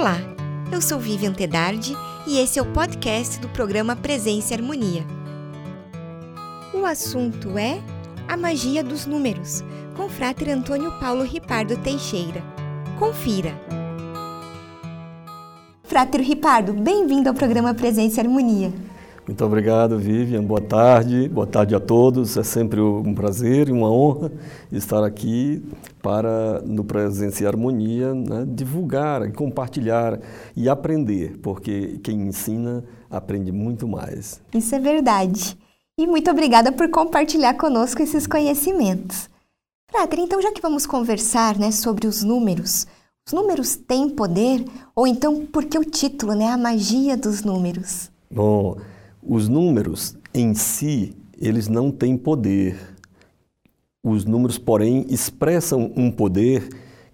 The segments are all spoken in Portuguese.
Olá, eu sou Vivian Tedardi e esse é o podcast do programa Presença e Harmonia. O assunto é a magia dos números, com o Frater Antônio Paulo Ripardo Teixeira. Confira! Frater Ripardo, bem-vindo ao programa Presença e Harmonia. Muito obrigado, Vivian. Boa tarde. Boa tarde a todos. É sempre um prazer e uma honra estar aqui para, no Presença e Harmonia, né, divulgar, compartilhar e aprender, porque quem ensina aprende muito mais. Isso é verdade. E muito obrigada por compartilhar conosco esses conhecimentos. Frater, então já que vamos conversar né, sobre os números, os números têm poder? Ou então, por que o título, né, a magia dos números? Bom, os números em si, eles não têm poder. Os números, porém, expressam um poder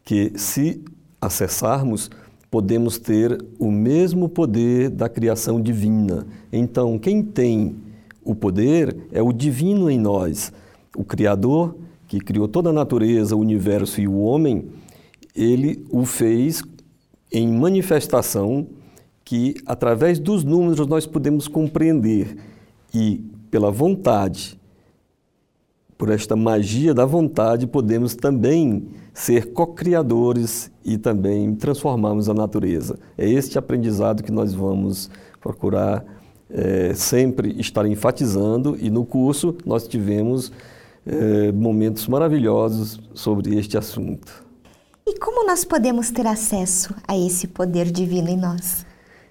que, se acessarmos, podemos ter o mesmo poder da criação divina. Então, quem tem o poder é o divino em nós. O Criador, que criou toda a natureza, o universo e o homem, ele o fez em manifestação que através dos números nós podemos compreender e pela vontade, por esta magia da vontade, podemos também ser co-criadores e também transformarmos a natureza. É este aprendizado que nós vamos procurar é, sempre estar enfatizando e no curso nós tivemos é, momentos maravilhosos sobre este assunto. E como nós podemos ter acesso a esse poder divino em nós?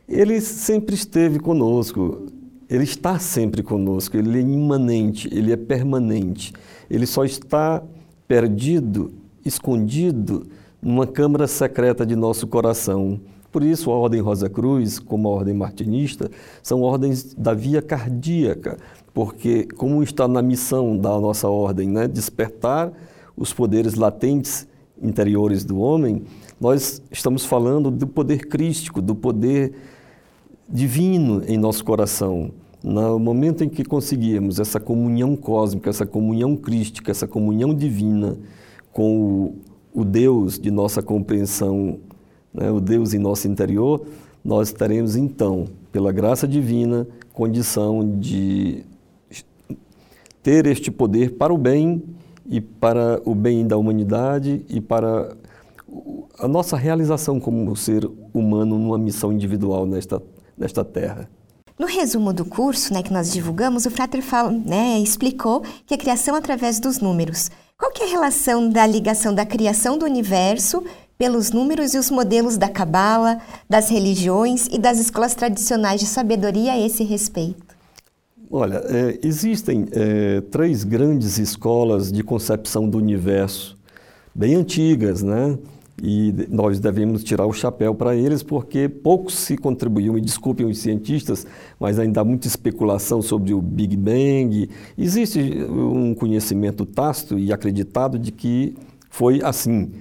Ele sempre esteve conosco, ele está sempre conosco, ele é imanente, ele é permanente. Ele só está perdido, escondido numa câmara secreta de nosso coração. Por isso, a Ordem Rosa Cruz, como a Ordem Martinista, são ordens da via cardíaca, porque, como está na missão da nossa ordem, né, despertar os poderes latentes interiores do homem, nós estamos falando do poder crístico, do poder divino em nosso coração. No momento em que conseguirmos essa comunhão cósmica, essa comunhão crística, essa comunhão divina com o, o Deus de nossa compreensão, né, o Deus em nosso interior, nós teremos então, pela graça divina, condição de ter este poder para o bem e para o bem da humanidade e para a nossa realização como ser humano numa missão individual nesta nesta terra. No resumo do curso né, que nós divulgamos, o Frater fala, né, explicou que a criação através dos números. Qual que é a relação da ligação da criação do universo pelos números e os modelos da cabala, das religiões e das escolas tradicionais de sabedoria a esse respeito? Olha, é, existem é, três grandes escolas de concepção do universo, bem antigas, né? E nós devemos tirar o chapéu para eles porque pouco se contribuiu, me desculpem os cientistas, mas ainda há muita especulação sobre o Big Bang. Existe um conhecimento tácito e acreditado de que foi assim.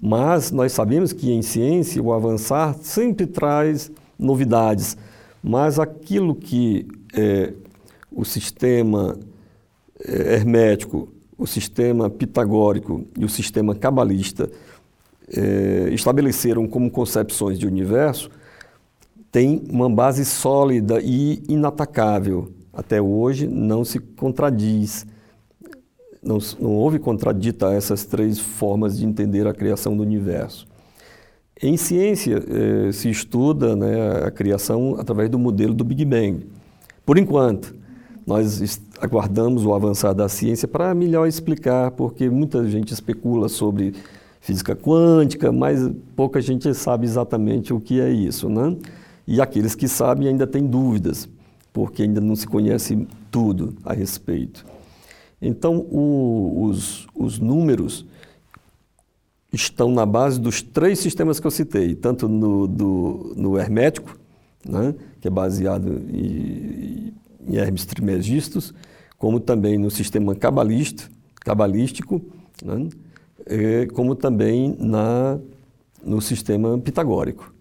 Mas nós sabemos que em ciência o avançar sempre traz novidades, mas aquilo que é, o sistema é, hermético, o sistema pitagórico e o sistema cabalista é, estabeleceram como concepções de universo tem uma base sólida e inatacável. Até hoje não se contradiz, não, não houve contradita essas três formas de entender a criação do universo. Em ciência eh, se estuda né, a criação através do modelo do Big Bang. Por enquanto, nós aguardamos o avançar da ciência para melhor explicar, porque muita gente especula sobre física quântica, mas pouca gente sabe exatamente o que é isso, né? E aqueles que sabem ainda têm dúvidas, porque ainda não se conhece tudo a respeito. Então, o, os, os números estão na base dos três sistemas que eu citei, tanto no, do, no hermético, né, que é baseado em, em Hermes Trismegistus, como também no sistema cabalista, cabalístico, né, como também na, no sistema pitagórico.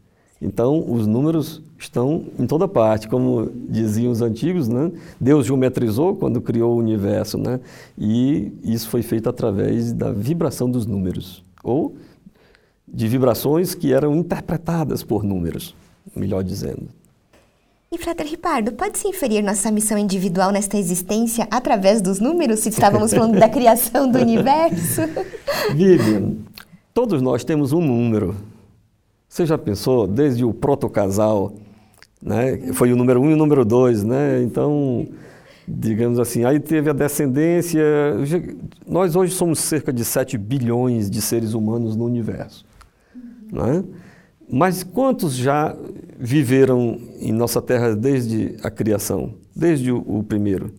Então, os números estão em toda parte, como diziam os antigos, né? Deus geometrizou quando criou o universo, né? E isso foi feito através da vibração dos números, ou de vibrações que eram interpretadas por números, melhor dizendo. E, Frater Ripardo, pode-se inferir nossa missão individual nesta existência através dos números, se estávamos falando da criação do universo? Vivian, todos nós temos um número. Você já pensou, desde o protocasal, né? foi o número um e o número dois, né? Então, digamos assim, aí teve a descendência. Nós hoje somos cerca de 7 bilhões de seres humanos no universo. Né? Mas quantos já viveram em nossa terra desde a criação, desde o, o primeiro?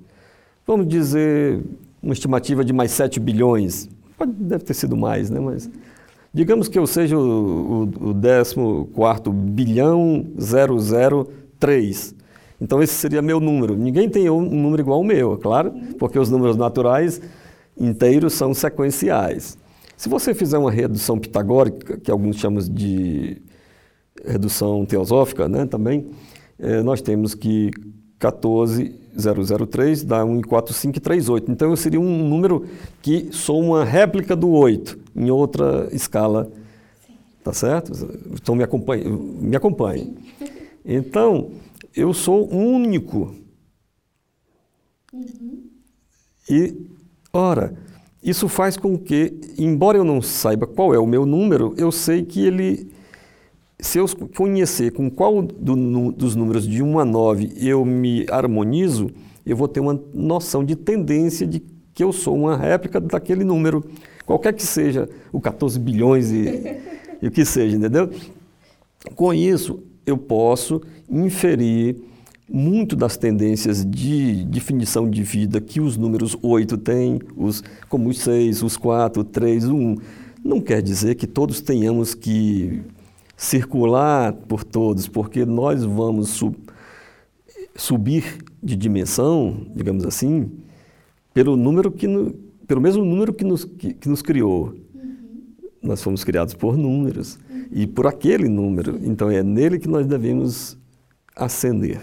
Vamos dizer uma estimativa de mais 7 bilhões. Deve ter sido mais, né? Mas digamos que eu seja o, o, o 14 bilhão 003. Então esse seria meu número. Ninguém tem um número igual ao meu, é claro, porque os números naturais inteiros são sequenciais. Se você fizer uma redução pitagórica, que alguns chamam de redução teosófica, né, também, é, nós temos que 14,003 dá 1,4538. Então eu seria um número que sou uma réplica do 8 em outra escala. Sim. Tá certo? Então me acompanhe. Me acompanhe. Então, eu sou único. Uhum. E, ora, isso faz com que, embora eu não saiba qual é o meu número, eu sei que ele, se eu conhecer com qual do, no, dos números de 1 a 9 eu me harmonizo, eu vou ter uma noção de tendência de que eu sou uma réplica daquele número, qualquer que seja, o 14 bilhões e, e o que seja, entendeu? Com isso, eu posso inferir muito das tendências de definição de vida que os números 8 têm, os, como os 6, os 4, o 3, o 1. Não quer dizer que todos tenhamos que circular por todos, porque nós vamos sub, subir de dimensão, digamos assim, pelo número que no, pelo mesmo número que nos, que, que nos criou. Uhum. Nós fomos criados por números uhum. e por aquele número. Então é nele que nós devemos ascender.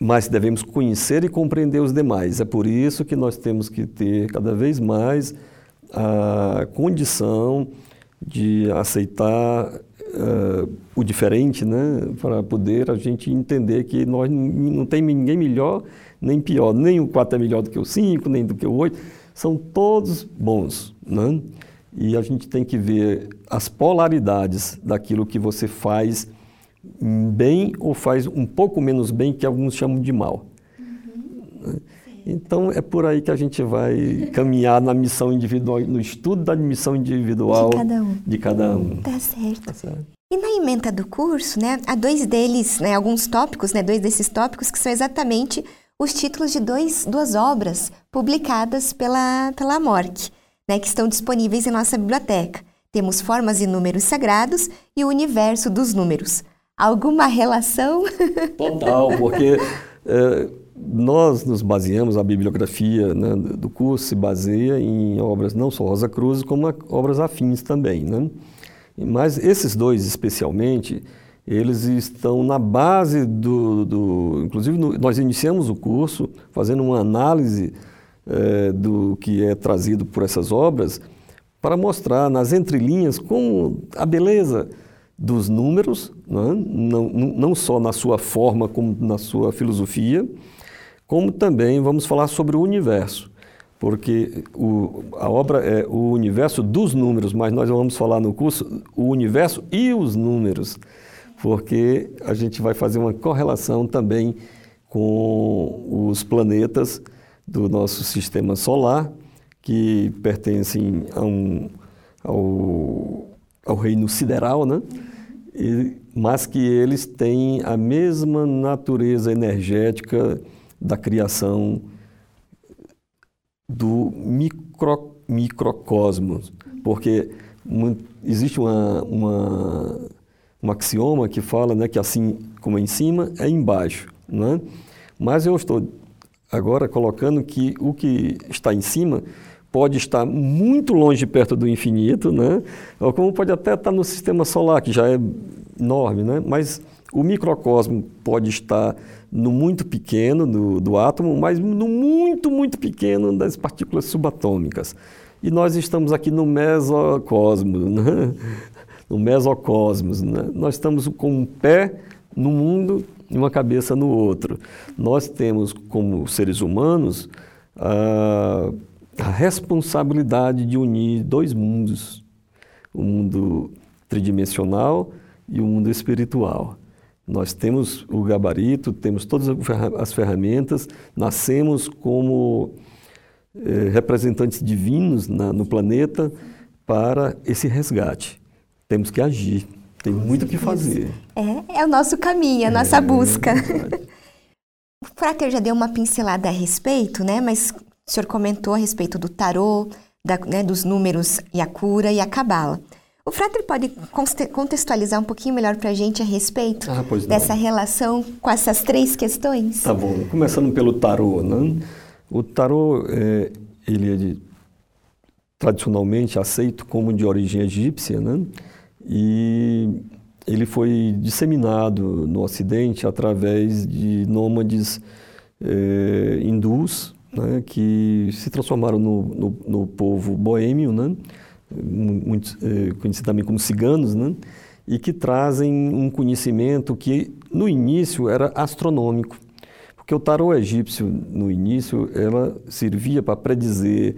Mas devemos conhecer e compreender os demais. É por isso que nós temos que ter cada vez mais a condição de aceitar uh, o diferente, né? para poder a gente entender que nós não tem ninguém melhor nem pior. Nem o 4 é melhor do que o 5, nem do que o 8. São todos bons. Né? E a gente tem que ver as polaridades daquilo que você faz bem ou faz um pouco menos bem, que alguns chamam de mal. Uhum. Então é por aí que a gente vai caminhar na missão individual, no estudo da missão individual de cada um. De cada um. Tá certo. Tá certo. E na emenda do curso, né, há dois deles, né, alguns tópicos, né, dois desses tópicos que são exatamente os títulos de dois, duas obras publicadas pela, pela AMORC, né, que estão disponíveis em nossa biblioteca. Temos Formas e Números Sagrados e o Universo dos Números. Alguma relação? Total, porque nós nos baseamos, a bibliografia né, do curso se baseia em obras não só Rosa Cruz, como obras afins também. Né? Mas esses dois especialmente, eles estão na base do. do inclusive, no, nós iniciamos o curso fazendo uma análise é, do que é trazido por essas obras para mostrar nas entrelinhas como a beleza dos números, né? não, não só na sua forma, como na sua filosofia, como também vamos falar sobre o universo, porque o, a obra é o universo dos números, mas nós vamos falar no curso o universo e os números, porque a gente vai fazer uma correlação também com os planetas do nosso sistema solar, que pertencem a um, ao, ao reino sideral, né? E, mas que eles têm a mesma natureza energética da criação do micro, microcosmos, porque existe uma, uma, um axioma que fala né, que assim como é em cima, é embaixo. Né? Mas eu estou agora colocando que o que está em cima pode estar muito longe perto do infinito, né? ou como pode até estar no sistema solar, que já é enorme, né? mas o microcosmo pode estar no muito pequeno do, do átomo, mas no muito, muito pequeno das partículas subatômicas. E nós estamos aqui no mesocosmos, né? no mesocosmos. Né? Nós estamos com um pé no mundo e uma cabeça no outro. Nós temos, como seres humanos, a, a responsabilidade de unir dois mundos, o mundo tridimensional e o mundo espiritual. Nós temos o gabarito, temos todas as ferramentas, nascemos como eh, representantes divinos na, no planeta para esse resgate. Temos que agir. Tem muito o que fazer. É, é o nosso caminho, a nossa é, busca. É o Frater já deu uma pincelada a respeito, né? Mas o senhor comentou a respeito do tarô, da, né, dos números e a cura e a cabala. O Frater pode contextualizar um pouquinho melhor para a gente a respeito ah, dessa relação com essas três questões? Tá bom. Começando pelo tarô, né? O tarô, é, ele é de, tradicionalmente aceito como de origem egípcia, né? E ele foi disseminado no Ocidente através de nômades é, hindus, né, que se transformaram no, no, no povo boêmio, né, muito, é, conhecido também como ciganos, né, e que trazem um conhecimento que no início era astronômico, porque o tarô egípcio no início ela servia para predizer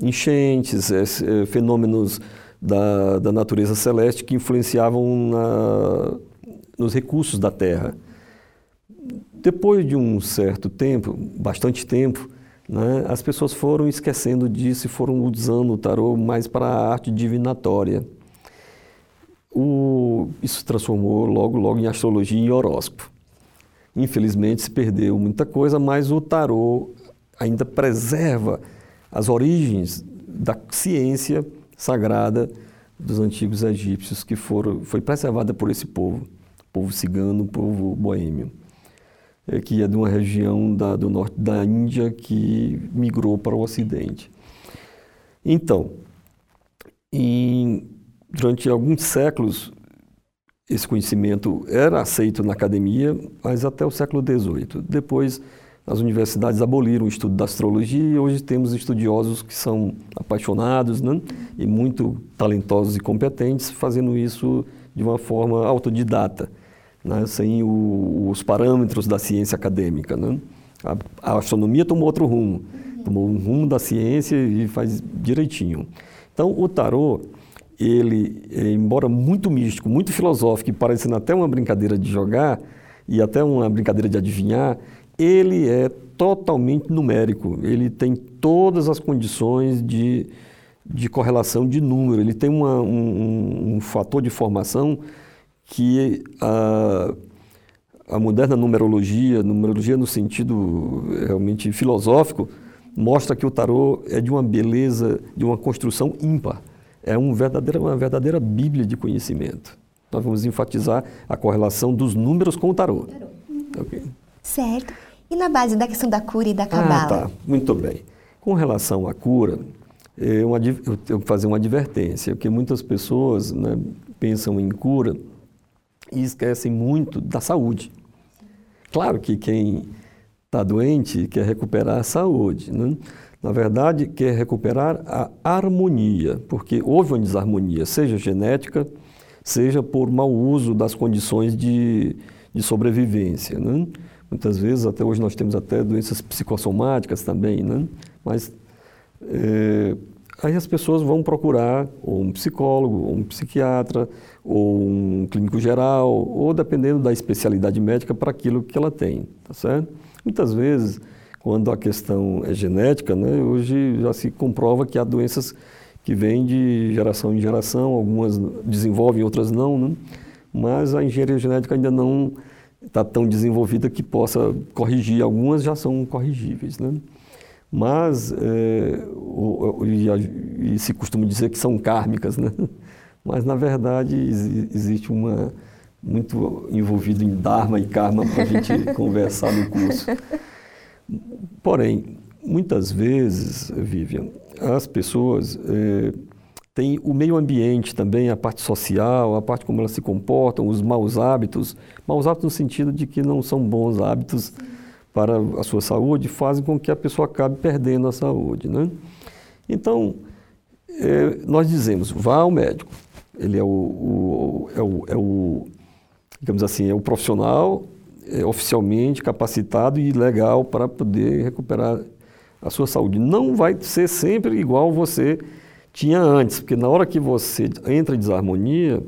enchentes, é, fenômenos da, da natureza celeste que influenciavam na, nos recursos da Terra. Depois de um certo tempo, bastante tempo, né, as pessoas foram esquecendo disso e foram usando o tarô mais para a arte divinatória. O, isso se transformou logo, logo em astrologia e horóscopo. Infelizmente se perdeu muita coisa, mas o tarô ainda preserva as origens da ciência sagrada dos antigos egípcios que foram, foi preservada por esse povo, povo cigano, povo boêmio, é, que é de uma região da, do norte da Índia que migrou para o Ocidente. Então, em, durante alguns séculos, esse conhecimento era aceito na academia, mas até o século XVIII. Depois, as universidades aboliram o estudo da astrologia e hoje temos estudiosos que são apaixonados né? e muito talentosos e competentes fazendo isso de uma forma autodidata, né? sem o, os parâmetros da ciência acadêmica. Né? A, a, astronomia tomou outro rumo, tomou um rumo da ciência e faz direitinho. Então, o tarô, ele, embora muito místico, muito filosófico e parecendo até uma brincadeira de jogar e até uma brincadeira de adivinhar, ele é totalmente numérico, ele tem todas as condições de, de correlação de número, ele tem uma, um, um, fator de formação que a, a moderna numerologia, numerologia no sentido realmente filosófico, mostra que o tarô é de uma beleza, de uma construção ímpar. É um verdadeira, uma verdadeira bíblia de conhecimento. Nós vamos enfatizar a correlação dos números com o tarô. tarô. Okay. Certo. E na base da questão da cura e da cabala? Ah, tá. Muito bem. Com relação à cura, eu, eu tenho que fazer uma advertência, porque muitas pessoas né, pensam em cura e esquecem muito da saúde. Claro que quem está doente quer recuperar a saúde. Né? Na verdade, quer recuperar a harmonia, porque houve uma desarmonia, seja genética, seja por mau uso das condições de, de sobrevivência. Né? Muitas vezes, até hoje, nós temos até doenças psicossomáticas também, né? Mas é, aí as pessoas vão procurar ou um psicólogo, ou um psiquiatra, ou um clínico geral, ou dependendo da especialidade médica para aquilo que ela tem, tá certo? Muitas vezes, quando a questão é genética, né, hoje já se comprova que há doenças que vêm de geração em geração, algumas desenvolvem, outras não, né? mas a engenharia genética ainda não está tão desenvolvida que possa corrigir. Algumas já são corrigíveis, né? Mas, é, o, o, e, e, se costuma dizer que são kármicas, né? Mas, na verdade, existe uma muito envolvido em Dharma e Karma para a gente conversar no curso. Porém, muitas vezes, Vivian, as pessoas é, tem o meio ambiente também, a parte social, a parte como elas se comportam, os maus hábitos. Maus hábitos no sentido de que não são bons hábitos para a sua saúde, fazem com que a pessoa acabe perdendo a saúde. Né? Então, é, nós dizemos, vá ao médico. Ele é o, o, é o, é o digamos assim, é o profissional é, oficialmente capacitado e legal para poder recuperar a sua saúde. Não vai ser sempre igual você tinha antes, porque na hora que você entra em desarmonia,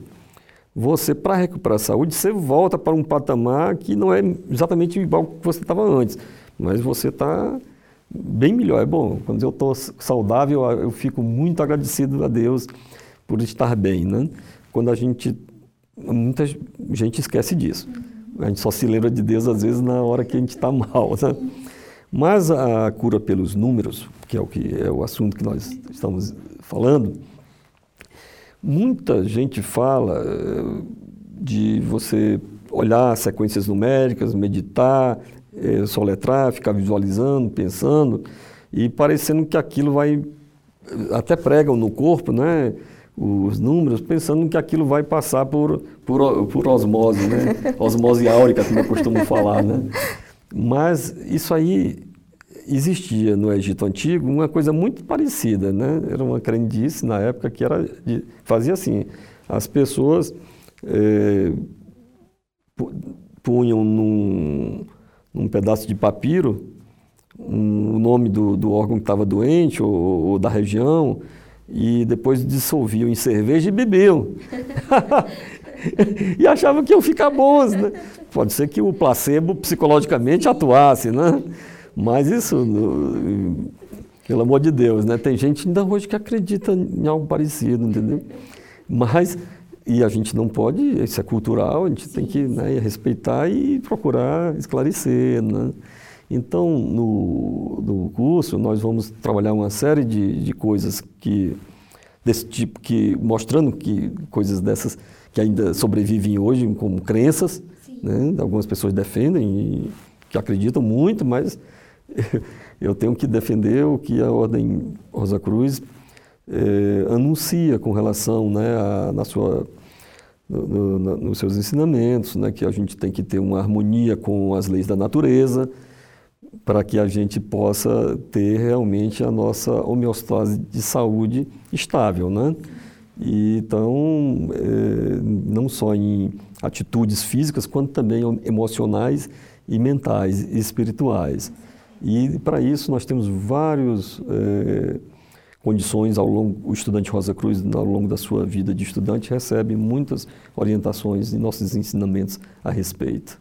você, para recuperar a saúde, você volta para um patamar que não é exatamente igual que você estava antes, mas você está bem melhor. É bom, quando eu estou saudável, eu fico muito agradecido a Deus por estar bem, né? Quando a gente, muita gente esquece disso. A gente só se lembra de Deus, às vezes, na hora que a gente está mal, né? Mas a cura pelos números, que é o que é o assunto que nós estamos falando, muita gente fala eh, de você olhar sequências numéricas, meditar, é, soletrar, ficar visualizando, pensando e parecendo que aquilo vai até pregam no corpo, né? Os números, pensando que aquilo vai passar por, por, por osmose, né? Osmose áurica, como eu costumo falar, né? Mas isso aí existia no Egito Antigo uma coisa muito parecida, né? Era uma crendice na época que era de, fazia assim, as pessoas é, punham num, num pedaço de papiro um, o nome do, do órgão que estava doente ou, ou, da região e depois dissolviam em cerveja e bebiam. e achavam que iam ficar bons, né? Pode ser que o placebo psicologicamente atuasse, né? Mas isso, pelo amor de Deus, né? Tem gente ainda hoje que acredita em algo parecido, entendeu? Mas e a gente não pode, isso é cultural, a gente tem que né, respeitar e procurar esclarecer. Né? Então, no, no, curso, nós vamos trabalhar uma série de, de coisas que, desse tipo, que, mostrando que coisas dessas que ainda sobrevivem hoje como crenças. Né? Algumas pessoas defendem e que acreditam muito, mas eu tenho que defender o que a Ordem Rosa Cruz eh, anuncia com relação né, a, na sua no, no, nos seus ensinamentos, né, que a gente tem que ter uma harmonia com as leis da natureza, para que a gente possa ter realmente a nossa homeostase de saúde estável. Né? E, então, é, não só em atitudes físicas, quanto também emocionais e mentais e espirituais. E para isso nós temos vários. É, condições ao longo, o estudante Rosa Cruz, ao longo da sua vida de estudante, recebe muitas orientações e nossos ensinamentos a respeito.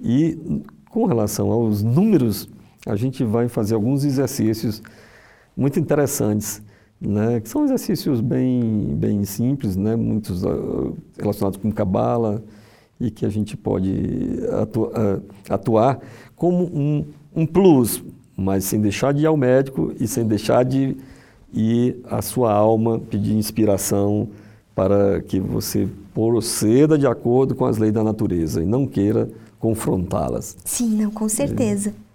E com relação aos números, a gente vai fazer alguns exercícios muito interessantes, né, que são exercícios bem, bem simples, né, muitos uh, relacionados com cabala e que a gente pode atu uh, atuar como um, um plus, mas sem deixar de ir ao médico e sem deixar de e a sua alma pedir inspiração para que você proceda de acordo com as leis da natureza e não queira confrontá-las. Sim, não, com certeza. É.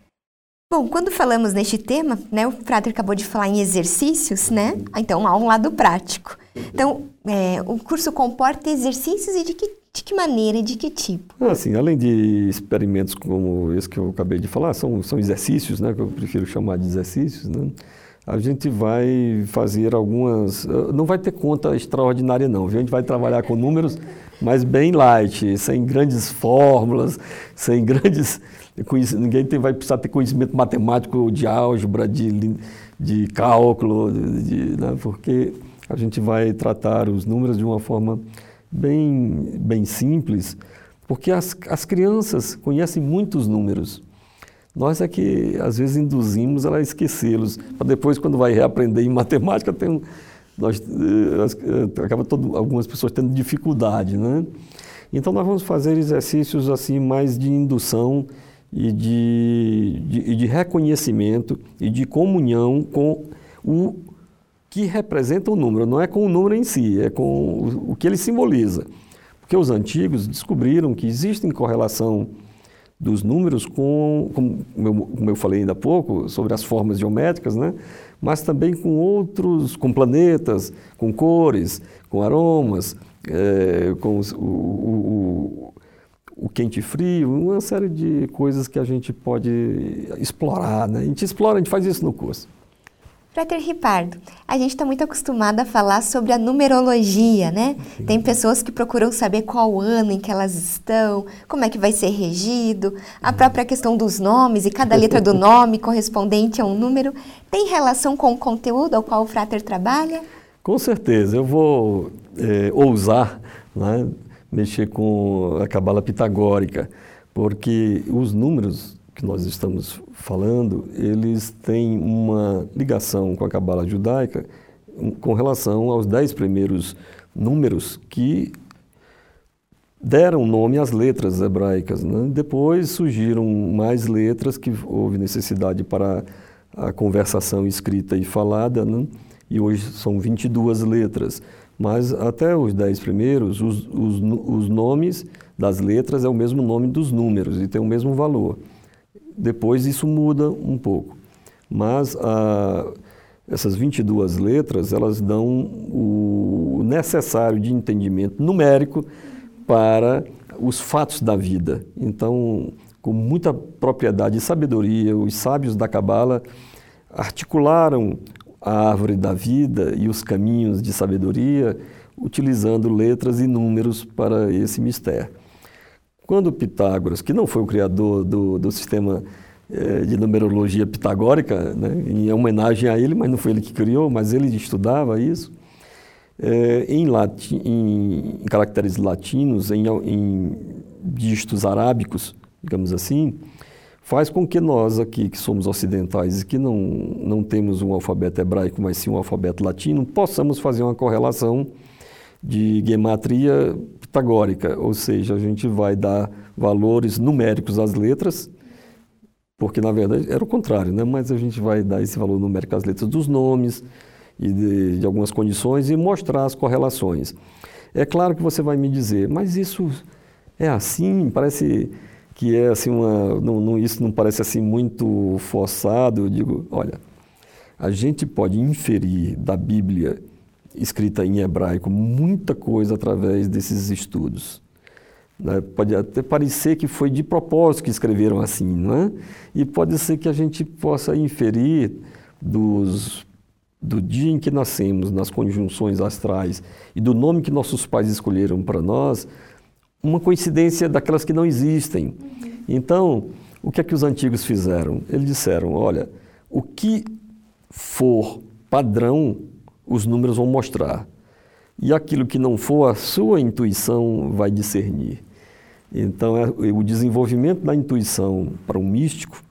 Bom, quando falamos neste tema, né, o Frater acabou de falar em exercícios, né? Então há um lado prático. Então, é, o curso comporta exercícios e de que, de que maneira e de que tipo? Assim, além de experimentos como esse que eu acabei de falar, são, são exercícios, né, que eu prefiro chamar de exercícios, né? a gente vai fazer algumas. Eh, não vai ter conta extraordinária, não. A gente vai trabalhar com números, mas bem light, sem grandes fórmulas, sem grandes. Ninguém tem, vai precisar ter conhecimento matemático de álgebra, de, de cálculo, de, né? porque a gente vai tratar os números de uma forma bem, bem simples, porque as, as crianças conhecem muitos números. Nós é que, às vezes, induzimos ela a esquecê-los, para depois, quando vai reaprender em matemática, tem um, nós, eh, eh, acaba todo, algumas pessoas tendo dificuldade, né? Então, nós vamos fazer exercícios assim mais de indução e de, de, de reconhecimento e de comunhão com o que representa o número. Não é com o número em si, é com o, o que ele simboliza. Porque os antigos descobriram que existem correlação dos números com, como eu, como eu falei ainda há pouco, sobre as formas geométricas, né? mas também com outros, com planetas, com cores, com aromas, é, com os, o, o, o, quente e frio, uma série de coisas que a gente pode explorar. Né? A gente explora, a gente faz isso no curso. Frater Ripardo, a gente está muito acostumado a falar sobre a numerologia, né? Sim. Tem pessoas que procuram saber qual ano em que elas estão, como é que vai ser regido, a uhum. própria questão dos nomes e cada letra do nome correspondente a um número. Tem relação com o conteúdo ao qual o Frater trabalha? Com certeza. Eu vou é, ousar né, mexer com a cabala pitagórica, porque os números que nós estamos falando, eles têm uma ligação com a cabala judaica com relação aos dez primeiros números que deram nome às letras hebraicas. Né? Depois surgiram mais letras que houve necessidade para a conversação escrita e falada, né? e hoje são 22 letras. Mas até os dez primeiros, os, os, os nomes das letras é o mesmo nome dos números e tem o mesmo valor. Depois isso muda um pouco. Mas a, essas 22 letras, elas dão o necessário de entendimento numérico para os fatos da vida. Então, com muita propriedade e sabedoria, os sábios da Cabala articularam a árvore da vida e os caminhos de sabedoria, utilizando letras e números para esse mistério. Quando Pitágoras, que não foi o criador do, do sistema eh, de numerologia pitagórica, né, em homenagem a ele, mas não foi ele que criou, mas ele estudava isso, eh, em, latim, em, em, caracteres latinos, em, em dígitos arábicos, digamos assim, faz com que nós aqui, que somos ocidentais e que não, não temos um alfabeto hebraico, mas sim um alfabeto latino, possamos fazer uma correlação de gematria pitagórica, ou seja, a gente vai dar valores numéricos às letras, porque na verdade era o contrário, né? mas a gente vai dar esse valor numérico às letras dos nomes e de, de algumas condições e mostrar as correlações. É claro que você vai me dizer, mas isso é assim, parece que é assim uma, não, não, isso não parece assim muito forçado. Eu digo, olha, a gente pode inferir da Bíblia escrita em hebraico muita coisa através desses estudos. Né? Pode até parecer que foi de propósito que escreveram assim, não é? E pode ser que a gente possa inferir dos, do dia em que nascemos, nas conjunções astrais, e do nome que nossos pais escolheram para nós, uma coincidência daquelas que não existem. Uhum. Então, o que é que os antigos fizeram? Eles disseram: olha, o que for padrão os números vão mostrar. E aquilo que não for, a sua intuição vai discernir. Então, é, o desenvolvimento da intuição para um místico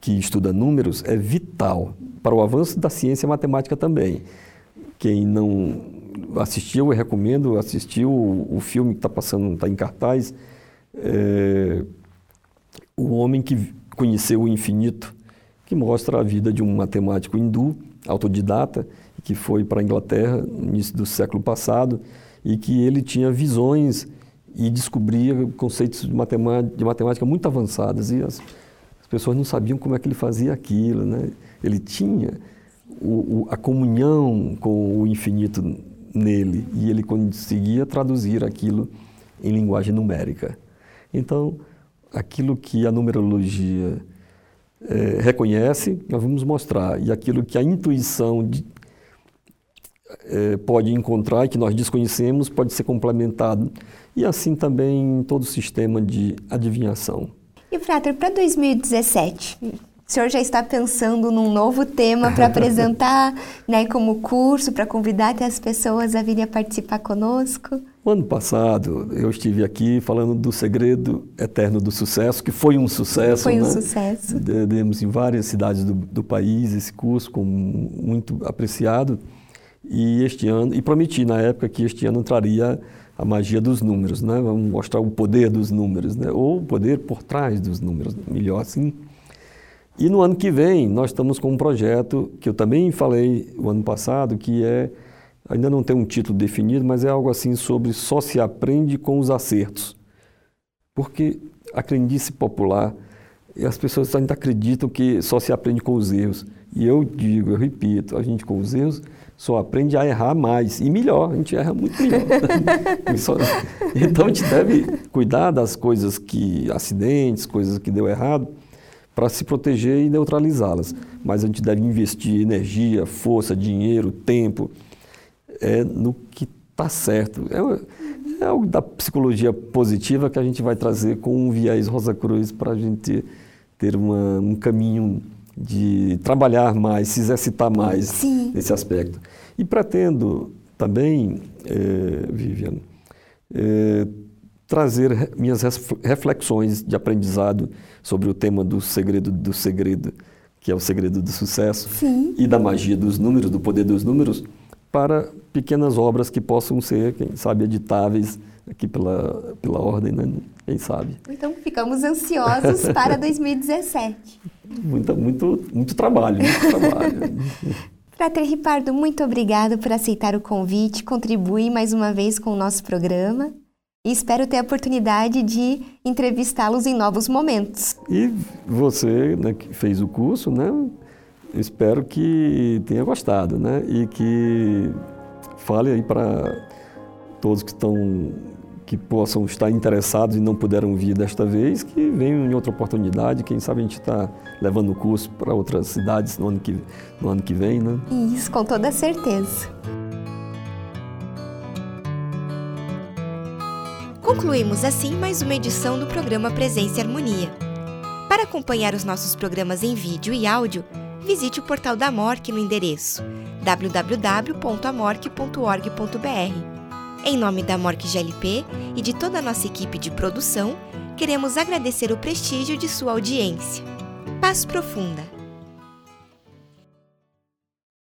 que estuda números é vital para o avanço da ciência matemática também. Quem não assistiu, eu recomendo assistir o, o filme que está passando, está em cartaz, é, O Homem que Conheceu o Infinito, que mostra a vida de um matemático hindu, autodidata, que foi para a Inglaterra no início do século passado e que ele tinha visões e descobria conceitos de matemática, de matemática muito avançados e as, as, pessoas não sabiam como é que ele fazia aquilo, né? Ele tinha o, o, a comunhão com o infinito nele e ele conseguia traduzir aquilo em linguagem numérica. Então, aquilo que a numerologia é, reconhece, nós vamos mostrar, e aquilo que a intuição de, é, pode encontrar que nós desconhecemos pode ser complementado. E assim também todo o sistema de adivinhação. E, Frater, para 2017, o senhor já está pensando num novo tema para apresentar né, como curso, para convidar até as pessoas a virem a participar conosco? O ano passado eu estive aqui falando do segredo eterno do sucesso, que foi um sucesso. Foi um né? sucesso. Demos em várias cidades do, do país esse curso, com muito apreciado. E este ano, e prometi na época que este ano traria a magia dos números, né? Vamos mostrar o poder dos números, né? Ou o poder por trás dos números, melhor assim. E no ano que vem nós estamos com um projeto que eu também falei o ano passado, que é ainda não tem um título definido, mas é algo assim sobre só se aprende com os acertos. Porque a crendice popular, as pessoas ainda acreditam que só se aprende com os erros. E eu digo, eu repito, a gente com os erros só aprende a errar mais e melhor, a gente erra muito melhor. então a gente deve cuidar das coisas que, acidentes, coisas que deu errado, para se proteger e neutralizá-las. Mas a gente deve investir energia, força, dinheiro, tempo é no que está certo. É, é algo da psicologia positiva que a gente vai trazer com um viés Rosa Cruz para a gente ter uma, um caminho de trabalhar mais, se exercitar mais Sim. nesse aspecto. E pretendo também, é, Vivian, é, trazer minhas reflexões de aprendizado sobre o tema do segredo do segredo, que é o segredo do sucesso, Sim. e da magia dos números, do poder dos números, para pequenas obras que possam ser, quem sabe, editáveis aqui pela, pela ordem, né? quem sabe. Então, ficamos ansiosos para 2017. Muito, muito, muito trabalho, muito trabalho. Frater Ripardo, muito obrigado por aceitar o convite, contribuir mais uma vez com o nosso programa e espero ter a oportunidade de entrevistá-los em novos momentos. E você, né, que fez o curso, né, espero que tenha gostado, né, e que fale aí para todos que estão que possam estar interessados e não puderam vir desta vez, que venham em outra oportunidade. Quem sabe a gente está levando o curso para outras cidades no ano que, no ano que vem, né? Isso, com toda certeza. Concluímos assim mais uma edição do programa Presença e Harmonia. Para acompanhar os nossos programas em vídeo e áudio, visite o portal da MORC no endereço www.amorc.org.br. Em nome da MORC GLP e de toda a nossa equipe de produção, queremos agradecer o prestígio de sua audiência. Paz profunda!